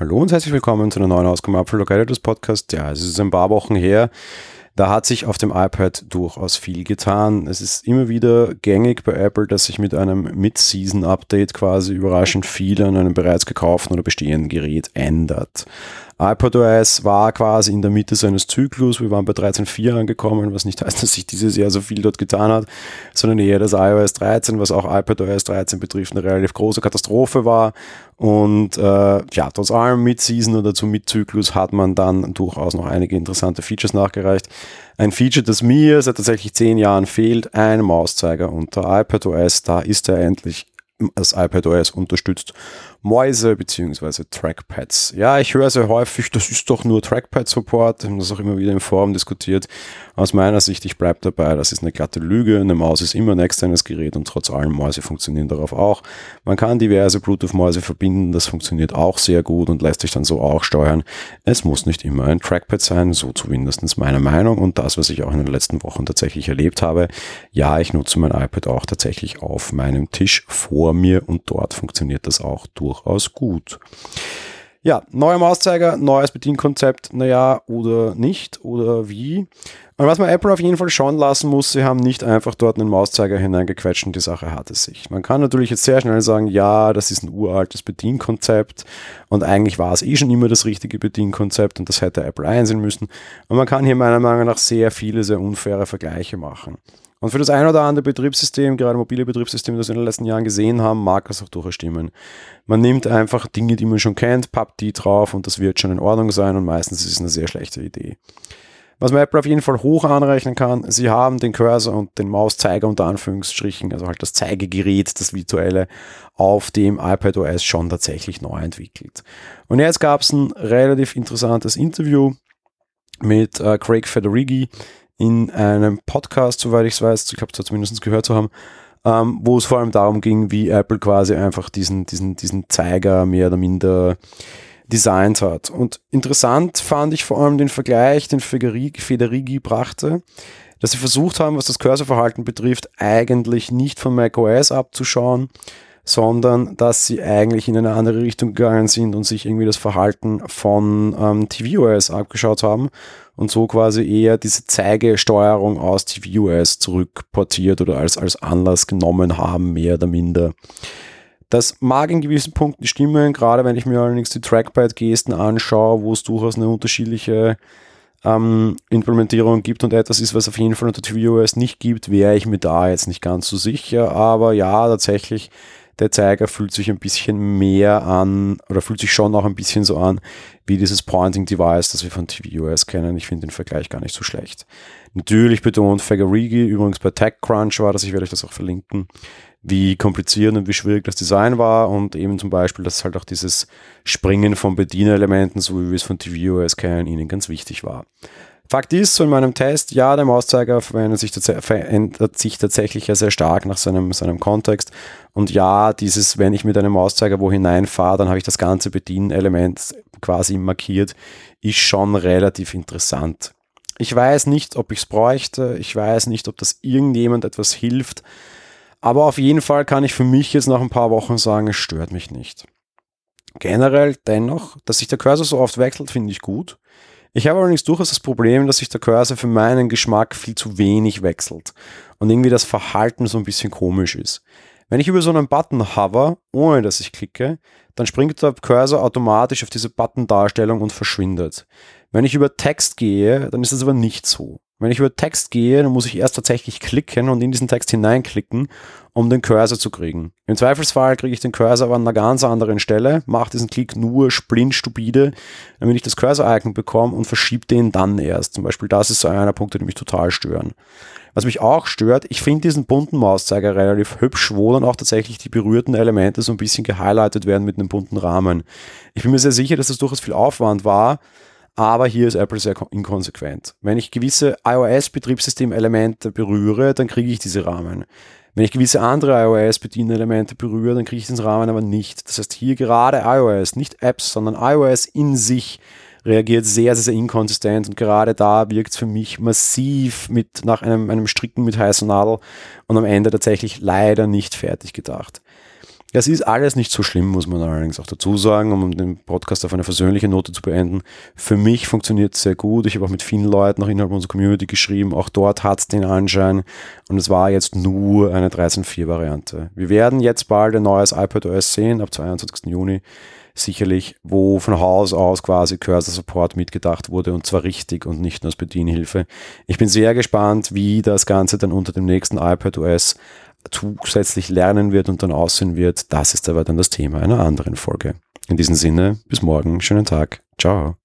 Hallo und herzlich willkommen zu einer neuen Ausgabe Apple Localities Podcast. Ja, es ist ein paar Wochen her. Da hat sich auf dem iPad durchaus viel getan. Es ist immer wieder gängig bei Apple, dass sich mit einem Mid-Season-Update quasi überraschend viel an einem bereits gekauften oder bestehenden Gerät ändert iPadOS war quasi in der Mitte seines Zyklus. Wir waren bei 13.4 angekommen, was nicht heißt, dass sich dieses Jahr so viel dort getan hat, sondern eher das iOS 13, was auch iPadOS 13 betrifft, eine relativ große Katastrophe war. Und äh, ja, trotz allem mit Season oder zum Mitzyklus hat man dann durchaus noch einige interessante Features nachgereicht. Ein Feature, das mir seit tatsächlich zehn Jahren fehlt, ein Mauszeiger unter iPadOS. Da ist er endlich das iPadOS unterstützt Mäuse bzw. Trackpads. Ja, ich höre sehr häufig, das ist doch nur Trackpad-Support. Wir haben das auch immer wieder im Forum diskutiert. Aus meiner Sicht, ich bleibe dabei, das ist eine glatte Lüge. Eine Maus ist immer ein externes Gerät und trotz allem Mäuse funktionieren darauf auch. Man kann diverse Bluetooth-Mäuse verbinden, das funktioniert auch sehr gut und lässt sich dann so auch steuern. Es muss nicht immer ein Trackpad sein, so zumindest meine Meinung und das, was ich auch in den letzten Wochen tatsächlich erlebt habe. Ja, ich nutze mein iPad auch tatsächlich auf meinem Tisch vor mir und dort funktioniert das auch durchaus gut. Ja, neuer Mauszeiger, neues Bedienkonzept, naja, oder nicht, oder wie. Und was man Apple auf jeden Fall schauen lassen muss, sie haben nicht einfach dort einen Mauszeiger hineingequetscht und die Sache hat es sich. Man kann natürlich jetzt sehr schnell sagen, ja, das ist ein uraltes Bedienkonzept und eigentlich war es eh schon immer das richtige Bedienkonzept und das hätte Apple einsehen müssen. Und man kann hier meiner Meinung nach sehr viele, sehr unfaire Vergleiche machen. Und für das ein oder andere Betriebssystem, gerade mobile Betriebssysteme, das wir in den letzten Jahren gesehen haben, mag das auch durchaus stimmen. Man nimmt einfach Dinge, die man schon kennt, pappt die drauf und das wird schon in Ordnung sein und meistens ist es eine sehr schlechte Idee. Was man Apple auf jeden Fall hoch anrechnen kann, sie haben den Cursor und den Mauszeiger unter Anführungsstrichen, also halt das Zeigegerät, das virtuelle, auf dem iPadOS schon tatsächlich neu entwickelt. Und jetzt gab es ein relativ interessantes Interview mit äh, Craig Federighi in einem Podcast, soweit ich es weiß, ich habe es zumindest gehört zu haben, ähm, wo es vor allem darum ging, wie Apple quasi einfach diesen, diesen, diesen Zeiger mehr oder minder designt hat. Und interessant fand ich vor allem den Vergleich, den Federighi brachte, dass sie versucht haben, was das Cursorverhalten betrifft, eigentlich nicht von macOS abzuschauen, sondern dass sie eigentlich in eine andere Richtung gegangen sind und sich irgendwie das Verhalten von ähm, tvOS abgeschaut haben und so quasi eher diese Zeigesteuerung aus tvOS zurückportiert oder als, als Anlass genommen haben, mehr oder minder. Das mag in gewissen Punkten stimmen, gerade wenn ich mir allerdings die Trackpad-Gesten anschaue, wo es durchaus eine unterschiedliche ähm, Implementierung gibt und etwas ist, was auf jeden Fall unter tvOS nicht gibt, wäre ich mir da jetzt nicht ganz so sicher. Aber ja, tatsächlich, der Zeiger fühlt sich ein bisschen mehr an oder fühlt sich schon auch ein bisschen so an wie dieses Pointing Device, das wir von tvOS kennen. Ich finde den Vergleich gar nicht so schlecht. Natürlich betont Fagarigi, übrigens bei TechCrunch war das, ich werde euch das auch verlinken, wie kompliziert und wie schwierig das Design war und eben zum Beispiel, dass halt auch dieses Springen von Bedienelementen, so wie wir es von tvOS kennen, ihnen ganz wichtig war. Fakt ist, so in meinem Test, ja, der Mauszeiger verändert sich, verändert sich tatsächlich sehr stark nach seinem, seinem Kontext. Und ja, dieses, wenn ich mit einem Mauszeiger wo hineinfahre, dann habe ich das ganze Bedienelement quasi markiert, ist schon relativ interessant. Ich weiß nicht, ob ich es bräuchte. Ich weiß nicht, ob das irgendjemand etwas hilft. Aber auf jeden Fall kann ich für mich jetzt nach ein paar Wochen sagen, es stört mich nicht. Generell dennoch, dass sich der Cursor so oft wechselt, finde ich gut. Ich habe allerdings durchaus das Problem, dass sich der Cursor für meinen Geschmack viel zu wenig wechselt und irgendwie das Verhalten so ein bisschen komisch ist. Wenn ich über so einen Button hover, ohne dass ich klicke, dann springt der Cursor automatisch auf diese Button-Darstellung und verschwindet. Wenn ich über Text gehe, dann ist das aber nicht so. Wenn ich über Text gehe, dann muss ich erst tatsächlich klicken und in diesen Text hineinklicken, um den Cursor zu kriegen. Im Zweifelsfall kriege ich den Cursor aber an einer ganz anderen Stelle, mache diesen Klick nur splintstupide, damit ich das Cursor-Icon bekomme und verschiebe den dann erst. Zum Beispiel das ist so einer der Punkte, die mich total stören. Was mich auch stört, ich finde diesen bunten Mauszeiger relativ hübsch, wo dann auch tatsächlich die berührten Elemente so ein bisschen gehighlightet werden mit einem bunten Rahmen. Ich bin mir sehr sicher, dass das durchaus viel Aufwand war, aber hier ist Apple sehr inkonsequent. Wenn ich gewisse iOS-Betriebssystem-Elemente berühre, dann kriege ich diese Rahmen. Wenn ich gewisse andere iOS-Bedienelemente berühre, dann kriege ich diesen Rahmen aber nicht. Das heißt, hier gerade iOS, nicht Apps, sondern iOS in sich reagiert sehr, sehr, sehr inkonsistent und gerade da wirkt es für mich massiv mit nach einem, einem Stricken mit heißer Nadel und am Ende tatsächlich leider nicht fertig gedacht. Das ist alles nicht so schlimm, muss man allerdings auch dazu sagen, um den Podcast auf eine versöhnliche Note zu beenden. Für mich funktioniert es sehr gut. Ich habe auch mit vielen Leuten auch innerhalb unserer Community geschrieben. Auch dort hat es den Anschein. Und es war jetzt nur eine 13.4-Variante. Wir werden jetzt bald ein neues iPadOS sehen, ab 22. Juni sicherlich, wo von Haus aus quasi Cursor Support mitgedacht wurde und zwar richtig und nicht nur als Bedienhilfe. Ich bin sehr gespannt, wie das Ganze dann unter dem nächsten iPadOS zusätzlich lernen wird und dann aussehen wird, das ist aber dann das Thema einer anderen Folge. In diesem Sinne, bis morgen, schönen Tag, ciao.